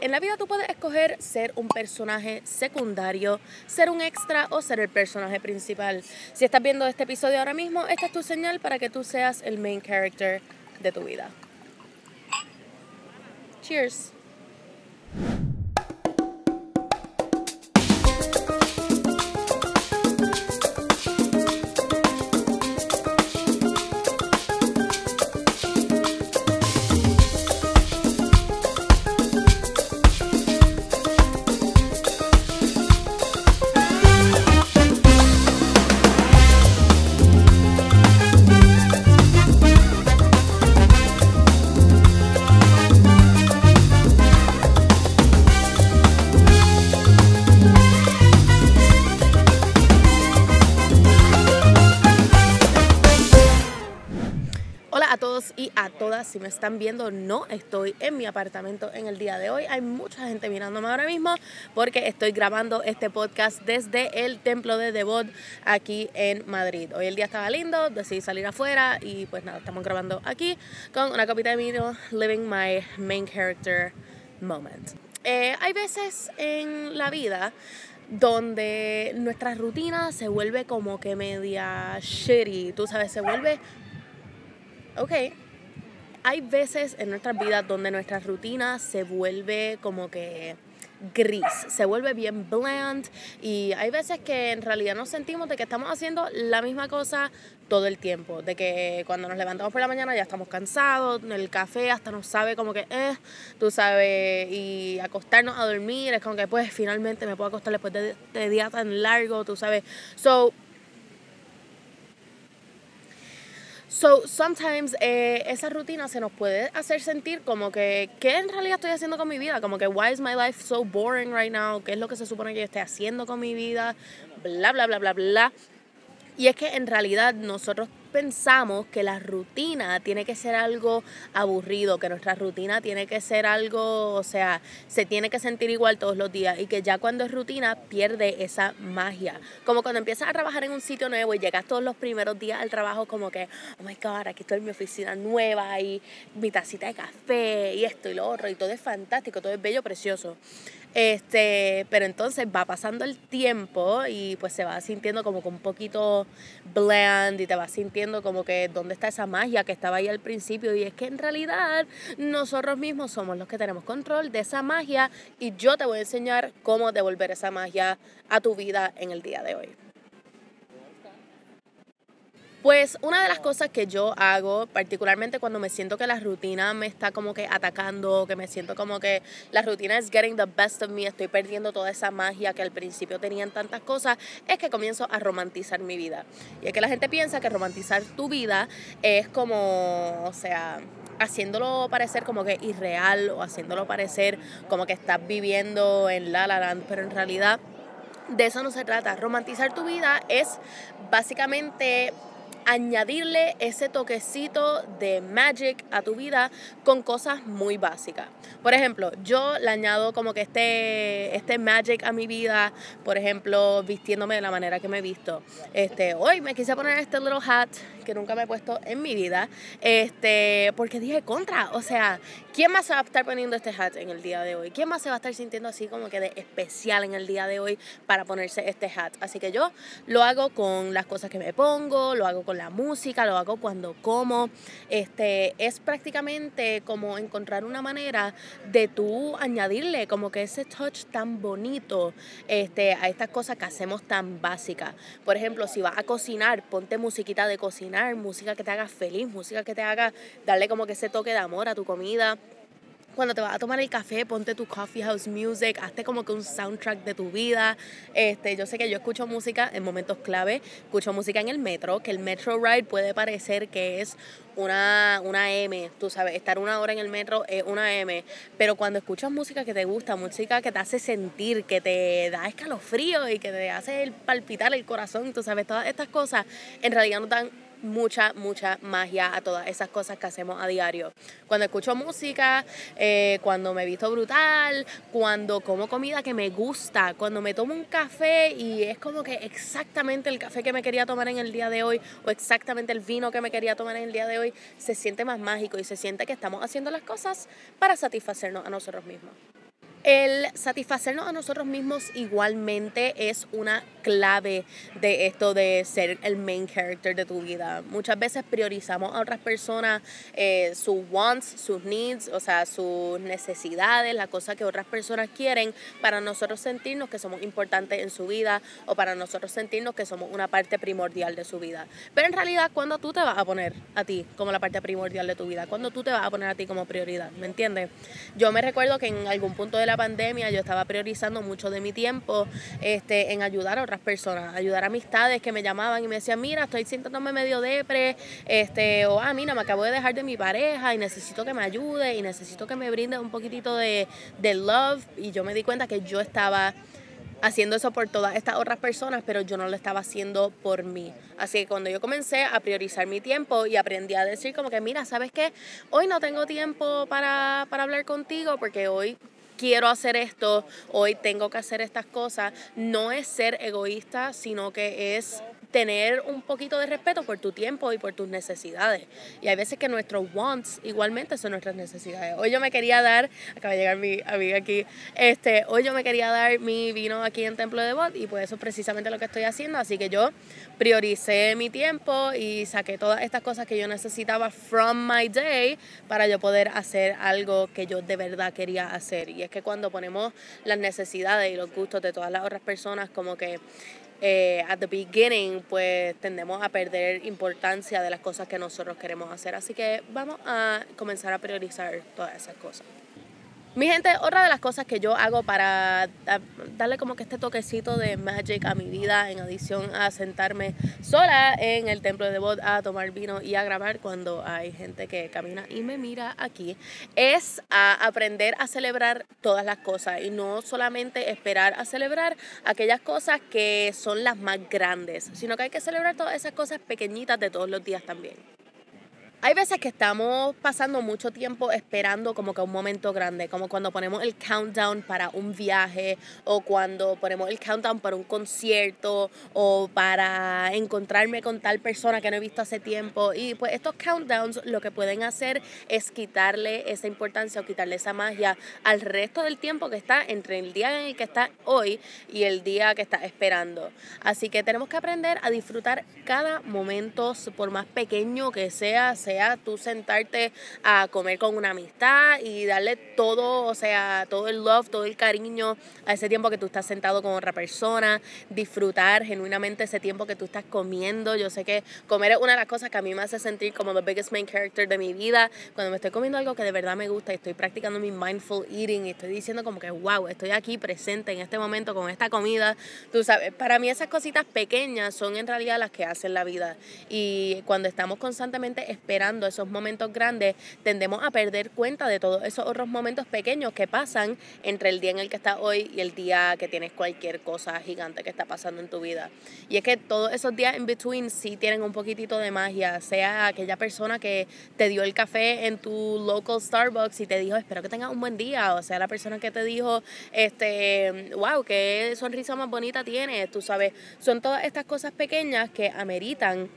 en la vida tú puedes escoger ser un personaje secundario, ser un extra o ser el personaje principal. Si estás viendo este episodio ahora mismo, esta es tu señal para que tú seas el main character de tu vida. Cheers. Si me están viendo, no estoy en mi apartamento en el día de hoy. Hay mucha gente mirándome ahora mismo porque estoy grabando este podcast desde el templo de Devot aquí en Madrid. Hoy el día estaba lindo, decidí salir afuera y pues nada, estamos grabando aquí con una copita de vino, living my main character moment. Eh, hay veces en la vida donde nuestra rutina se vuelve como que media shitty, tú sabes, se vuelve ok, hay veces en nuestras vidas donde nuestra rutina se vuelve como que gris, se vuelve bien bland y hay veces que en realidad nos sentimos de que estamos haciendo la misma cosa todo el tiempo, de que cuando nos levantamos por la mañana ya estamos cansados, el café hasta nos sabe como que, eh, tú sabes, y acostarnos a dormir, es como que pues finalmente me puedo acostar después de, de día tan largo, tú sabes. So, So, sometimes eh, esa rutina se nos puede hacer sentir como que, ¿qué en realidad estoy haciendo con mi vida? Como que, why is my life so boring right now? ¿Qué es lo que se supone que yo esté haciendo con mi vida? Bla, bla, bla, bla, bla. Y es que en realidad nosotros pensamos que la rutina tiene que ser algo aburrido, que nuestra rutina tiene que ser algo, o sea, se tiene que sentir igual todos los días y que ya cuando es rutina pierde esa magia. Como cuando empiezas a trabajar en un sitio nuevo y llegas todos los primeros días al trabajo como que, oh my god, aquí estoy en mi oficina nueva y mi tacita de café y esto y lo otro y todo es fantástico, todo es bello, precioso. Este, pero entonces va pasando el tiempo y pues se va sintiendo como que un poquito bland y te va sintiendo como que dónde está esa magia que estaba ahí al principio y es que en realidad nosotros mismos somos los que tenemos control de esa magia y yo te voy a enseñar cómo devolver esa magia a tu vida en el día de hoy. Pues una de las cosas que yo hago, particularmente cuando me siento que la rutina me está como que atacando, que me siento como que la rutina es getting the best of me, estoy perdiendo toda esa magia que al principio tenían tantas cosas, es que comienzo a romantizar mi vida. Y es que la gente piensa que romantizar tu vida es como, o sea, haciéndolo parecer como que irreal o haciéndolo parecer como que estás viviendo en La La Land, pero en realidad de eso no se trata. Romantizar tu vida es básicamente añadirle ese toquecito de magic a tu vida con cosas muy básicas. Por ejemplo, yo le añado como que este, este magic a mi vida, por ejemplo, vistiéndome de la manera que me he visto. Este, hoy me quise poner este little hat que nunca me he puesto en mi vida, este, porque dije contra, o sea, ¿quién más se va a estar poniendo este hat en el día de hoy? ¿Quién más se va a estar sintiendo así como que de especial en el día de hoy para ponerse este hat? Así que yo lo hago con las cosas que me pongo, lo hago con la música, lo hago cuando como. Este, es prácticamente como encontrar una manera de tú añadirle como que ese touch tan bonito este, a estas cosas que hacemos tan básicas. Por ejemplo, si vas a cocinar, ponte musiquita de cocinar, música que te haga feliz, música que te haga darle como que ese toque de amor a tu comida cuando te vas a tomar el café, ponte tu coffee house music, hazte como que un soundtrack de tu vida. Este, yo sé que yo escucho música en momentos clave, escucho música en el metro, que el metro ride puede parecer que es una, una M, tú sabes, estar una hora en el metro es una M, pero cuando escuchas música que te gusta, música que te hace sentir, que te da escalofrío y que te hace palpitar el corazón, tú sabes, todas estas cosas en realidad no dan mucha, mucha magia a todas esas cosas que hacemos a diario. Cuando escucho música, eh, cuando me visto brutal, cuando como comida que me gusta, cuando me tomo un café y es como que exactamente el café que me quería tomar en el día de hoy o exactamente el vino que me quería tomar en el día de hoy, se siente más mágico y se siente que estamos haciendo las cosas para satisfacernos a nosotros mismos. el satisfacernos a nosotros mismos igualmente es una clave de esto de ser el main character de tu vida. Muchas veces priorizamos a otras personas, eh, sus wants, sus needs, o sea, sus necesidades, la cosa que otras personas quieren para nosotros sentirnos que somos importantes en su vida o para nosotros sentirnos que somos una parte primordial de su vida. Pero en realidad, cuando tú te vas a poner a ti como la parte primordial de tu vida? cuando tú te vas a poner a ti como prioridad? ¿Me entiendes? Yo me recuerdo que en algún punto de la pandemia yo estaba priorizando mucho de mi tiempo este, en ayudar a otras personas, ayudar a amistades que me llamaban y me decían, mira, estoy sintiéndome medio depre, este, o ah, mira, me acabo de dejar de mi pareja y necesito que me ayude y necesito que me brinde un poquitito de, de love. Y yo me di cuenta que yo estaba haciendo eso por todas estas otras personas, pero yo no lo estaba haciendo por mí. Así que cuando yo comencé a priorizar mi tiempo y aprendí a decir como que, mira, ¿sabes qué? Hoy no tengo tiempo para, para hablar contigo porque hoy quiero hacer esto, hoy tengo que hacer estas cosas, no es ser egoísta, sino que es tener un poquito de respeto por tu tiempo y por tus necesidades. Y hay veces que nuestros wants igualmente son nuestras necesidades. Hoy yo me quería dar, acaba de llegar mi amiga aquí, este, hoy yo me quería dar mi vino aquí en Templo de Bot y pues eso es precisamente lo que estoy haciendo. Así que yo prioricé mi tiempo y saqué todas estas cosas que yo necesitaba from my day para yo poder hacer algo que yo de verdad quería hacer. Y es que cuando ponemos las necesidades y los gustos de todas las otras personas como que eh, at the beginning, pues tendemos a perder importancia de las cosas que nosotros queremos hacer. Así que vamos a comenzar a priorizar todas esas cosas. Mi gente, otra de las cosas que yo hago para darle como que este toquecito de magic a mi vida, en adición a sentarme sola en el templo de Bod a tomar vino y a grabar cuando hay gente que camina y me mira aquí, es a aprender a celebrar todas las cosas y no solamente esperar a celebrar aquellas cosas que son las más grandes, sino que hay que celebrar todas esas cosas pequeñitas de todos los días también. Hay veces que estamos pasando mucho tiempo esperando como que un momento grande, como cuando ponemos el countdown para un viaje o cuando ponemos el countdown para un concierto o para encontrarme con tal persona que no he visto hace tiempo. Y pues estos countdowns lo que pueden hacer es quitarle esa importancia o quitarle esa magia al resto del tiempo que está entre el día en el que está hoy y el día que está esperando. Así que tenemos que aprender a disfrutar cada momento, por más pequeño que sea sea tú sentarte a comer con una amistad y darle todo, o sea, todo el love, todo el cariño a ese tiempo que tú estás sentado con otra persona, disfrutar genuinamente ese tiempo que tú estás comiendo. Yo sé que comer es una de las cosas que a mí me hace sentir como the biggest main character de mi vida. Cuando me estoy comiendo algo que de verdad me gusta y estoy practicando mi mindful eating y estoy diciendo como que, wow, estoy aquí presente en este momento con esta comida. Tú sabes, para mí esas cositas pequeñas son en realidad las que hacen la vida. Y cuando estamos constantemente esperando, esos momentos grandes, tendemos a perder cuenta de todos esos otros momentos pequeños que pasan entre el día en el que estás hoy y el día que tienes cualquier cosa gigante que está pasando en tu vida. Y es que todos esos días in between sí tienen un poquitito de magia, sea aquella persona que te dio el café en tu local Starbucks y te dijo, espero que tengas un buen día, o sea, la persona que te dijo, este, wow, qué sonrisa más bonita tienes, tú sabes, son todas estas cosas pequeñas que ameritan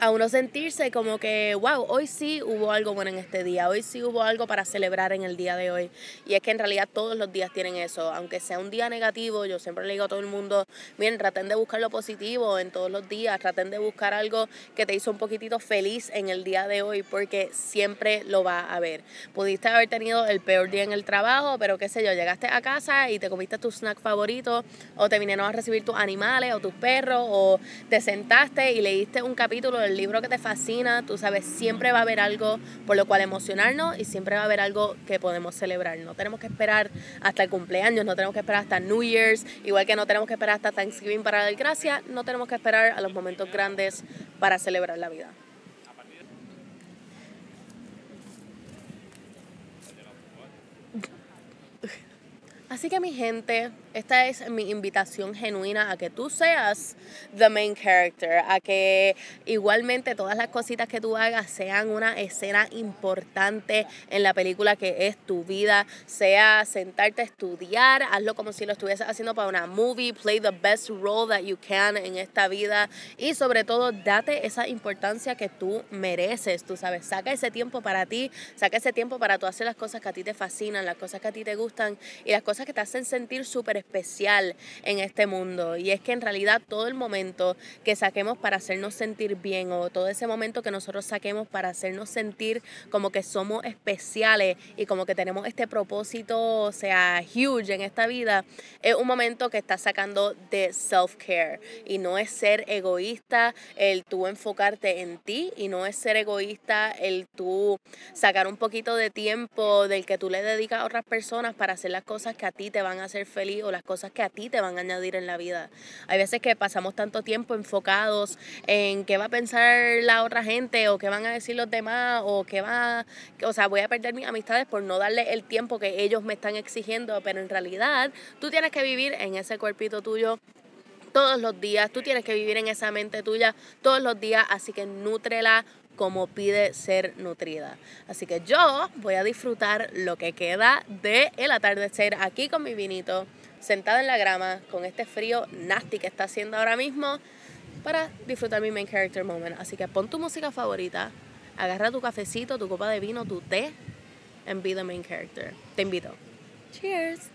a uno sentirse como que, wow, hoy sí hubo algo bueno en este día, hoy sí hubo algo para celebrar en el día de hoy. Y es que en realidad todos los días tienen eso, aunque sea un día negativo, yo siempre le digo a todo el mundo, miren, traten de buscar lo positivo en todos los días, traten de buscar algo que te hizo un poquitito feliz en el día de hoy, porque siempre lo va a haber. Pudiste haber tenido el peor día en el trabajo, pero qué sé yo, llegaste a casa y te comiste tu snack favorito, o te vinieron a recibir tus animales o tus perros, o te sentaste y leíste un capítulo el libro que te fascina, tú sabes, siempre va a haber algo por lo cual emocionarnos y siempre va a haber algo que podemos celebrar. No tenemos que esperar hasta el cumpleaños, no tenemos que esperar hasta New Year's, igual que no tenemos que esperar hasta Thanksgiving para dar gracias, no tenemos que esperar a los momentos grandes para celebrar la vida. Así que mi gente, esta es mi invitación genuina a que tú seas the main character, a que igualmente todas las cositas que tú hagas sean una escena importante en la película que es tu vida, sea sentarte a estudiar, hazlo como si lo estuvieses haciendo para una movie, play the best role that you can en esta vida y sobre todo date esa importancia que tú mereces, tú sabes, saca ese tiempo para ti, saca ese tiempo para tú hacer las cosas que a ti te fascinan, las cosas que a ti te gustan y las cosas que te hacen sentir súper especial en este mundo. Y es que en realidad todo el momento que saquemos para hacernos sentir bien o todo ese momento que nosotros saquemos para hacernos sentir como que somos especiales y como que tenemos este propósito, o sea, huge en esta vida, es un momento que estás sacando de self-care. Y no es ser egoísta el tú enfocarte en ti y no es ser egoísta el tú sacar un poquito de tiempo del que tú le dedicas a otras personas para hacer las cosas que a ti te van a hacer feliz o las cosas que a ti te van a añadir en la vida. Hay veces que pasamos tanto tiempo enfocados en qué va a pensar la otra gente o qué van a decir los demás o qué va, o sea, voy a perder mis amistades por no darle el tiempo que ellos me están exigiendo, pero en realidad tú tienes que vivir en ese cuerpito tuyo todos los días, tú tienes que vivir en esa mente tuya todos los días, así que nútrela como pide ser nutrida. Así que yo voy a disfrutar lo que queda de el atardecer aquí con mi vinito, sentada en la grama con este frío nasty que está haciendo ahora mismo para disfrutar mi main character moment. Así que pon tu música favorita, agarra tu cafecito, tu copa de vino, tu té and be the main character. Te invito. Cheers.